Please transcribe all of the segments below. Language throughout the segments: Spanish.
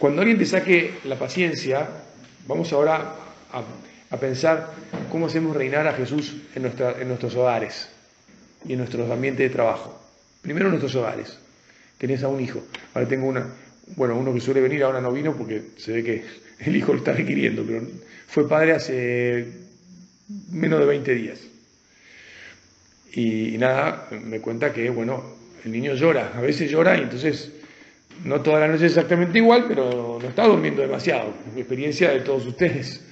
Cuando alguien te saque la paciencia, vamos ahora a, pensar cómo hacemos reinar a Jesús en, nuestra, en nuestros hogares y en nuestros ambientes de trabajo. Primero en nuestros hogares. Tenés a un hijo. Ahora tengo una, bueno, uno que suele venir, ahora no vino porque se ve que el hijo lo está requiriendo, pero fue padre hace menos de 20 días. Y, nada, me cuenta que, bueno, el niño llora, a veces llora y entonces no toda la noche exactamente igual, pero no está durmiendo demasiado. Experiencia de todos ustedes,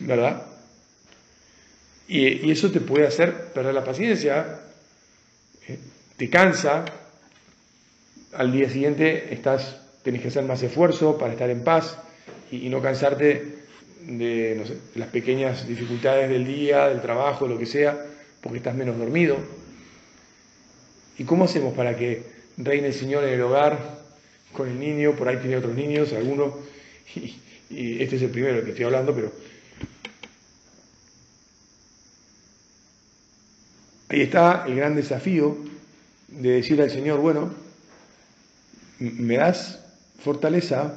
¿verdad? Y, eso te puede hacer perder la paciencia, eh, te cansa, al día siguiente estás, tenés que hacer más esfuerzo para estar en paz y, no cansarte de las pequeñas dificultades del día, del trabajo, lo que sea porque estás menos dormido. ¿Y cómo hacemos para que reine el Señor en el hogar con el niño? Por ahí tiene otros niños, algunos, y, este es el primero que estoy hablando, pero ahí está el gran desafío de decir al Señor, bueno, me das fortaleza,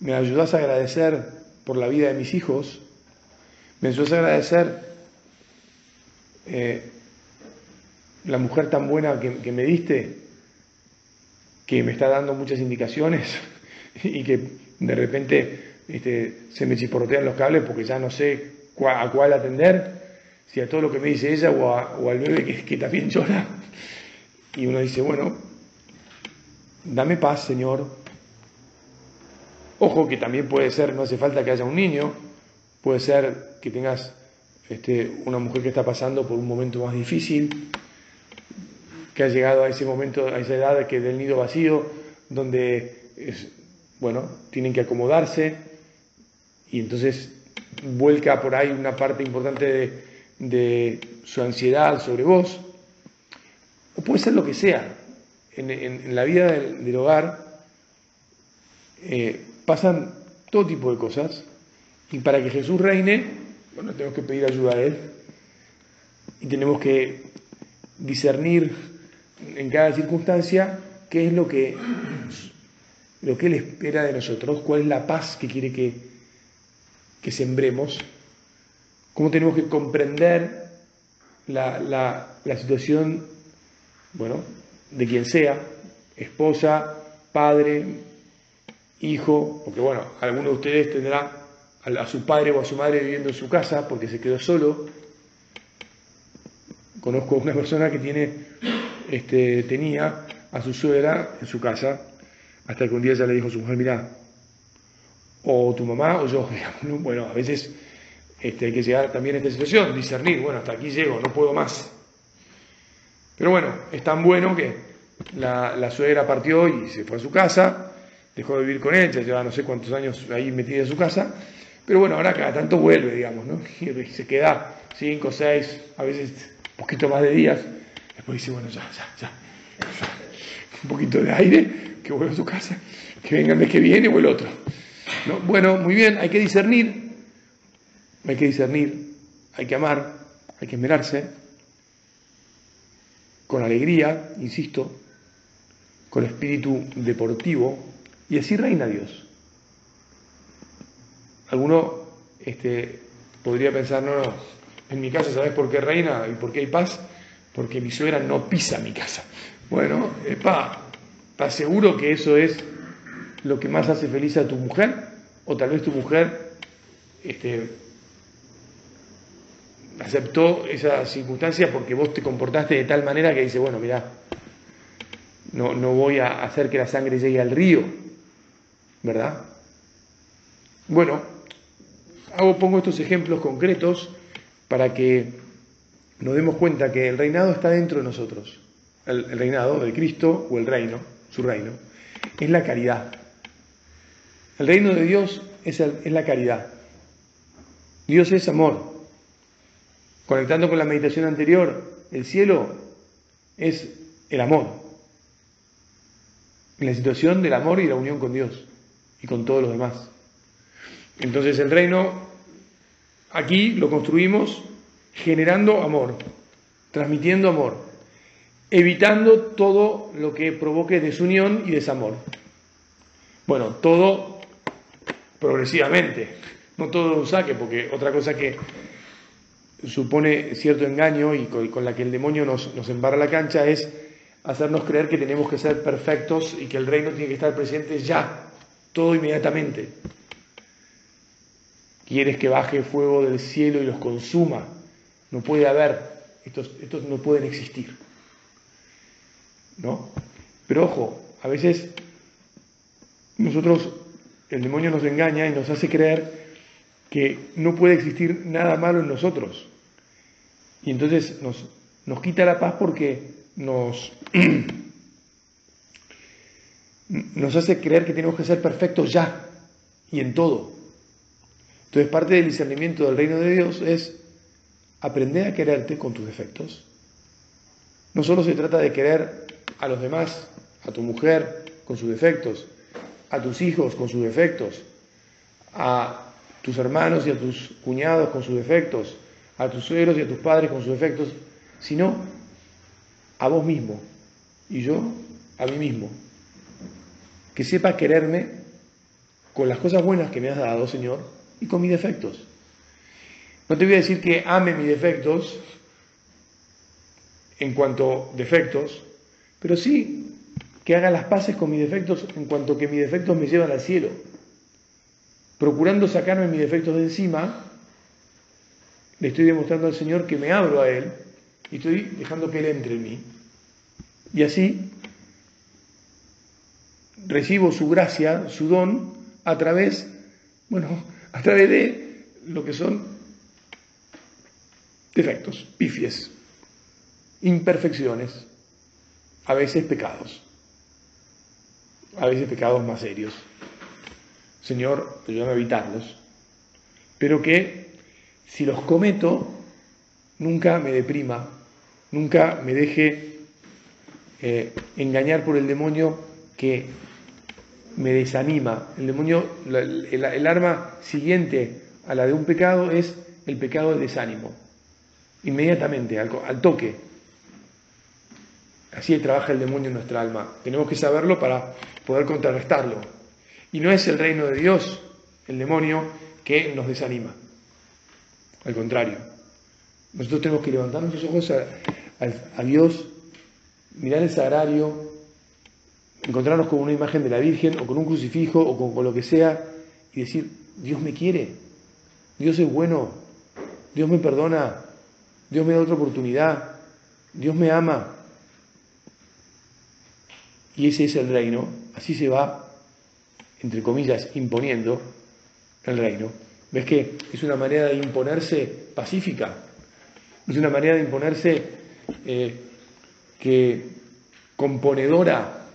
me ayudas a agradecer por la vida de mis hijos, me ayudas a agradecer eh, la mujer tan buena que, me diste, que me está dando muchas indicaciones y que de repente este, se me chisporrotean los cables porque ya no sé a cuál atender, si a todo lo que me dice ella o, al bebé que, que también llora. Y uno dice, bueno, dame paz, Señor. Ojo que también puede ser, no hace falta que haya un niño, puede ser que tengas este, una mujer que está pasando por un momento más difícil, que ha llegado a ese momento, a esa edad que del nido vacío, donde bueno, tienen que acomodarse y entonces vuelca por ahí una parte importante de, su ansiedad sobre vos, o puede ser lo que sea. En, la vida del, hogar eh, pasan todo tipo de cosas y para que Jesús reine bueno, tenemos que pedir ayuda a Él y tenemos que discernir en cada circunstancia qué es lo que, lo que Él espera de nosotros, cuál es la paz que quiere que, que sembremos, cómo tenemos que comprender la, la situación, bueno, de quien sea, esposa, padre, hijo, porque bueno, alguno de ustedes tendrá a su padre o a su madre viviendo en su casa porque se quedó solo. Conozco una persona que tiene, este, tenía a su suegra en su casa, hasta que un día ya le dijo a su mujer, mira, o tu mamá o yo, bueno, a veces este, hay que llegar también a esta situación, discernir, bueno, hasta aquí llego, no puedo más. Pero bueno, es tan bueno que la, suegra partió y se fue a su casa, dejó de vivir con él, ya lleva no sé cuántos años ahí metida en su casa, pero bueno, ahora cada tanto vuelve, digamos, ¿no? Y se queda cinco, seis, a veces poquito más de días. Después dice, bueno, ya, ya, ya. Un poquito de aire, que vuelva a su casa, que venga el mes que viene o el otro. ¿No? Bueno, muy bien, hay que discernir, hay que discernir, hay que amar, hay que esmerarse, con alegría, insisto, con espíritu deportivo, y así reina Dios. Alguno este, podría pensar, no, no, en mi casa, ¿sabes por qué reina y por qué hay paz? Porque mi suegra no pisa mi casa. Bueno, pa, ¿estás seguro que eso es lo que más hace feliz a tu mujer? O tal vez tu mujer este, aceptó esa circunstancia porque vos te comportaste de tal manera que dice, bueno, mira, no, no voy a hacer que la sangre llegue al río, ¿verdad? Bueno, hago, pongo estos ejemplos concretos para que nos demos cuenta que el reinado está dentro de nosotros. El, reinado de Cristo o el reino, su reino, es la caridad. El reino de Dios es, la caridad. Dios es amor. Conectando con la meditación anterior, el cielo es el amor. La situación del amor y la unión con Dios y con todos los demás. Entonces el reino aquí lo construimos generando amor, transmitiendo amor, evitando todo lo que provoque desunión y desamor. Bueno, todo progresivamente, no todo un saque, porque otra cosa que supone cierto engaño y con, la que el demonio nos, nos embarra la cancha es hacernos creer que tenemos que ser perfectos y que el reino tiene que estar presente ya, todo inmediatamente. Quieres que baje fuego del cielo y los consuma. No puede haber, estos, estos no pueden existir. ¿No? Pero ojo, a veces nosotros, el demonio nos engaña y nos hace creer que no puede existir nada malo en nosotros. Y entonces nos, nos quita la paz porque nos, nos hace creer que tenemos que ser perfectos ya y en todo. Entonces parte del discernimiento del reino de Dios es aprender a quererte con tus defectos. No solo se trata de querer a los demás, a tu mujer con sus defectos, a tus hijos con sus defectos, a tus hermanos y a tus cuñados con sus defectos, a tus suegros y a tus padres con sus defectos, sino a vos mismo y yo a mí mismo. Que sepa quererme con las cosas buenas que me has dado, Señor, y con mis defectos. No te voy a decir que ame mis defectos en cuanto defectos, pero sí que haga las paces con mis defectos en cuanto que mis defectos me llevan al cielo. Procurando sacarme mis defectos de encima, le estoy demostrando al Señor que me abro a Él y estoy dejando que Él entre en mí. Y así recibo su gracia, su don, a través, bueno, a través de lo que son defectos, pifies, imperfecciones, a veces pecados, a veces pecados más serios. Señor, ayúdame a evitarlos, pero que si los cometo, nunca me deprima, nunca me deje eh, engañar por el demonio que me desanima. El demonio, el, arma siguiente a la de un pecado es el pecado de desánimo. Inmediatamente, al, al toque. Así trabaja el demonio en nuestra alma. Tenemos que saberlo para poder contrarrestarlo. Y no es el reino de Dios, el demonio, que nos desanima. Al contrario, nosotros tenemos que levantar nuestros ojos a, Dios, mirar el sagrario, encontrarnos con una imagen de la Virgen o con un crucifijo o con lo que sea y decir, Dios me quiere, Dios es bueno, Dios me perdona, Dios me da otra oportunidad, Dios me ama. Y ese es el reino, así se va, entre comillas, imponiendo el reino. ¿Ves que es una manera de imponerse pacífica? Es una manera de imponerse eh, que componedora.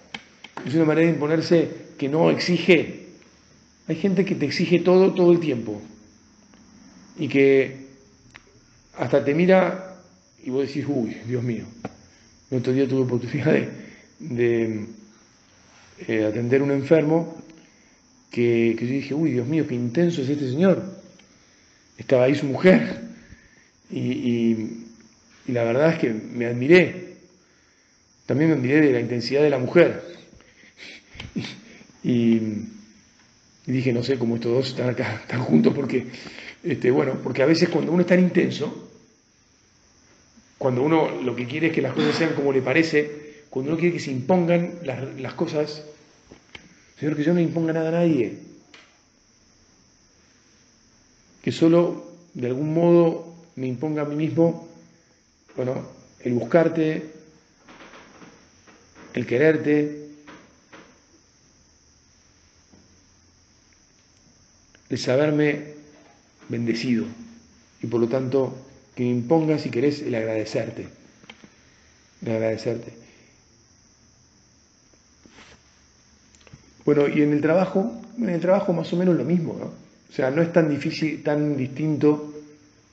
Es una manera de imponerse que no exige. Hay gente que te exige todo todo el tiempo y que hasta te mira y vos decís, uy, Dios mío. El otro día tuve oportunidad de, eh, atender a un enfermo que, yo dije, uy, Dios mío, qué intenso es este señor. Estaba ahí su mujer y, la verdad es que me admiré. También me admiré de la intensidad de la mujer. Y, dije, no sé cómo estos dos están acá, están juntos, porque, este, bueno, porque a veces cuando uno es tan intenso, cuando uno lo que quiere es que las cosas sean como le parece, cuando uno quiere que se impongan las, las cosas, Señor, que yo no imponga nada a nadie. Que solo de algún modo me imponga a mí mismo, bueno, el buscarte, el quererte, el saberme bendecido y por lo tanto que me impongas si querés el agradecerte, el agradecerte. Bueno, y en el trabajo, en el trabajo más o menos lo mismo, ¿no? O sea, no es tan difícil, tan distinto,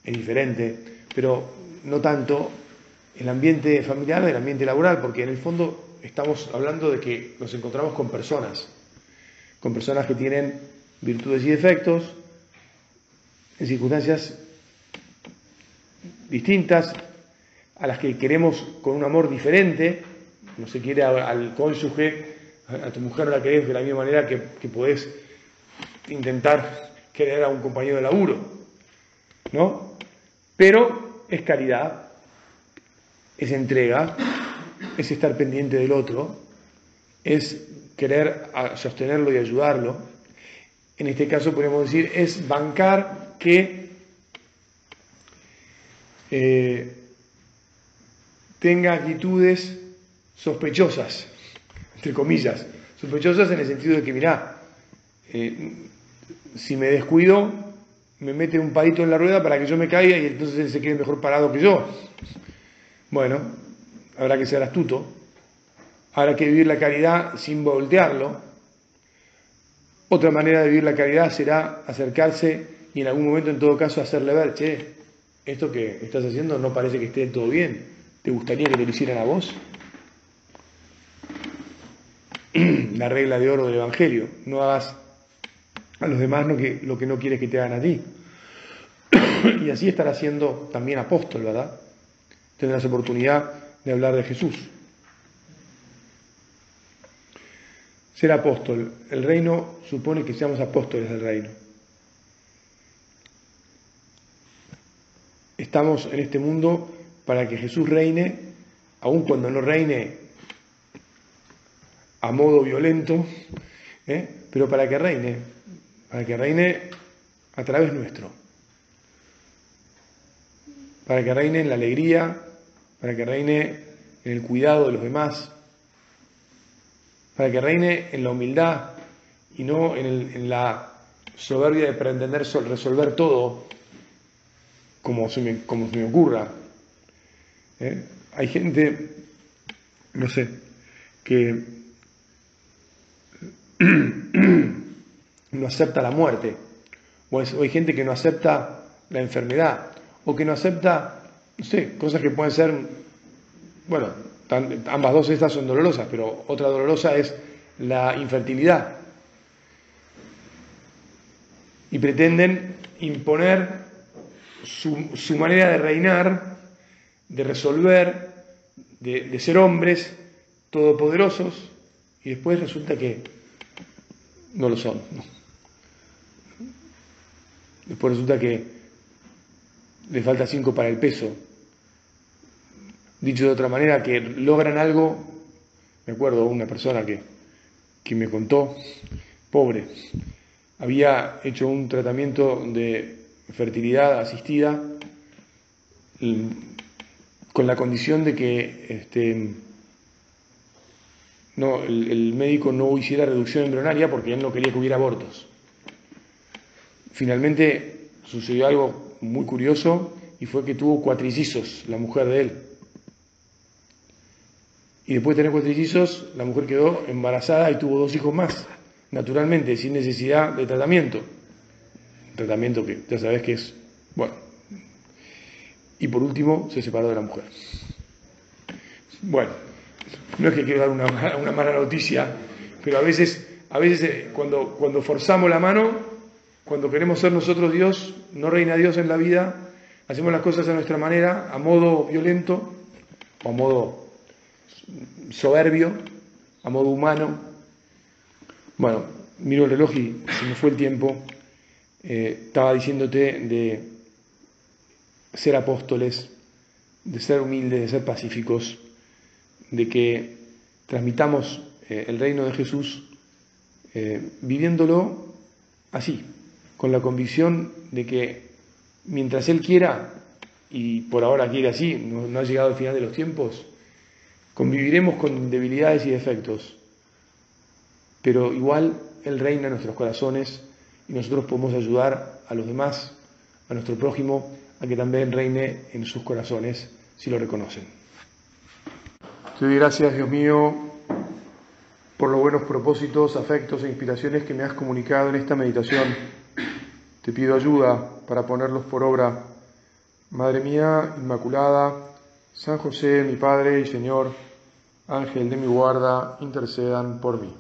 es diferente, pero no tanto el ambiente familiar del ambiente laboral, porque en el fondo estamos hablando de que nos encontramos con personas, con personas que tienen virtudes y defectos, en circunstancias distintas, a las que queremos con un amor diferente, no se quiere al cónyuge A tu mujer la querés de la misma manera que, que podés intentar querer a un compañero de laburo, ¿no? Pero es caridad, es entrega, es estar pendiente del otro, es querer sostenerlo y ayudarlo. En este caso podemos decir, es bancar que eh, tenga actitudes sospechosas, entre comillas, sospechosas en el sentido de que, mirá, eh, si me descuido, me mete un palito en la rueda para que yo me caiga y entonces él se quede mejor parado que yo. Bueno, habrá que ser astuto, habrá que vivir la caridad sin voltearlo. Otra manera de vivir la caridad será acercarse y en algún momento, en todo caso, hacerle ver, che, esto que estás haciendo no parece que esté todo bien. ¿Te gustaría que te lo hicieran a vos? La regla de oro del Evangelio. No hagas a los demás lo que, no quieres que te hagan a ti. y así estarás siendo también apóstol, ¿verdad? Tendrás oportunidad de hablar de Jesús. Ser apóstol. El reino supone que seamos apóstoles del reino. Estamos en este mundo para que Jesús reine, aun cuando no reine a modo violento, ¿eh? pero para que reine, para que reine a través nuestro, para que reine en la alegría, para que reine en el cuidado de los demás, para que reine en la humildad y no en, la soberbia de pretender resolver todo como se me, como se me ocurra. ¿Eh? Hay gente, no sé, que no acepta la muerte, o, hay gente que no acepta la enfermedad, o que no acepta, no sé, cosas que pueden ser, bueno, ambas dos estas son dolorosas, pero otra dolorosa es la infertilidad. Y pretenden imponer su, manera de reinar, de resolver, de ser hombres todopoderosos, y después resulta que no lo son. Después resulta que le falta cinco para el peso. Dicho de otra manera, que logran algo, me acuerdo una persona que, que me contó, pobre, había hecho un tratamiento de fertilidad asistida con la condición de que este, no, el, médico no hiciera reducción embrionaria porque él no quería que hubiera abortos. Finalmente sucedió algo muy curioso y fue que tuvo cuatrillizos la mujer de él. Y después de tener cuatrillizos, la mujer quedó embarazada y tuvo dos hijos más, naturalmente, sin necesidad de tratamiento. Tratamiento que ya sabes que es, bueno. Y por último, se separó de la mujer. Bueno, no es que quiero dar una, mala noticia, pero a veces, a veces eh, cuando, cuando forzamos la mano, cuando queremos ser nosotros Dios, no reina Dios en la vida, hacemos las cosas a nuestra manera, a modo violento, o a modo soberbio, a modo humano. Bueno, miro el reloj y se me fue el tiempo. Eh, estaba diciéndote de ser apóstoles, de ser humildes, de ser pacíficos de que transmitamos eh, el reino de Jesús eh, viviéndolo así, con la convicción de que mientras Él quiera, y por ahora quiere así, no, ha llegado el final de los tiempos, conviviremos con debilidades y defectos, pero igual Él reina en nuestros corazones y nosotros podemos ayudar a los demás, a nuestro prójimo, a que también reine en sus corazones si lo reconocen. Te doy gracias, Dios mío, por los buenos propósitos, afectos e inspiraciones que me has comunicado en esta meditación. Te pido ayuda para ponerlos por obra. Madre mía, Inmaculada, San José, mi Padre y Señor, Ángel de mi guarda, intercedan por mí.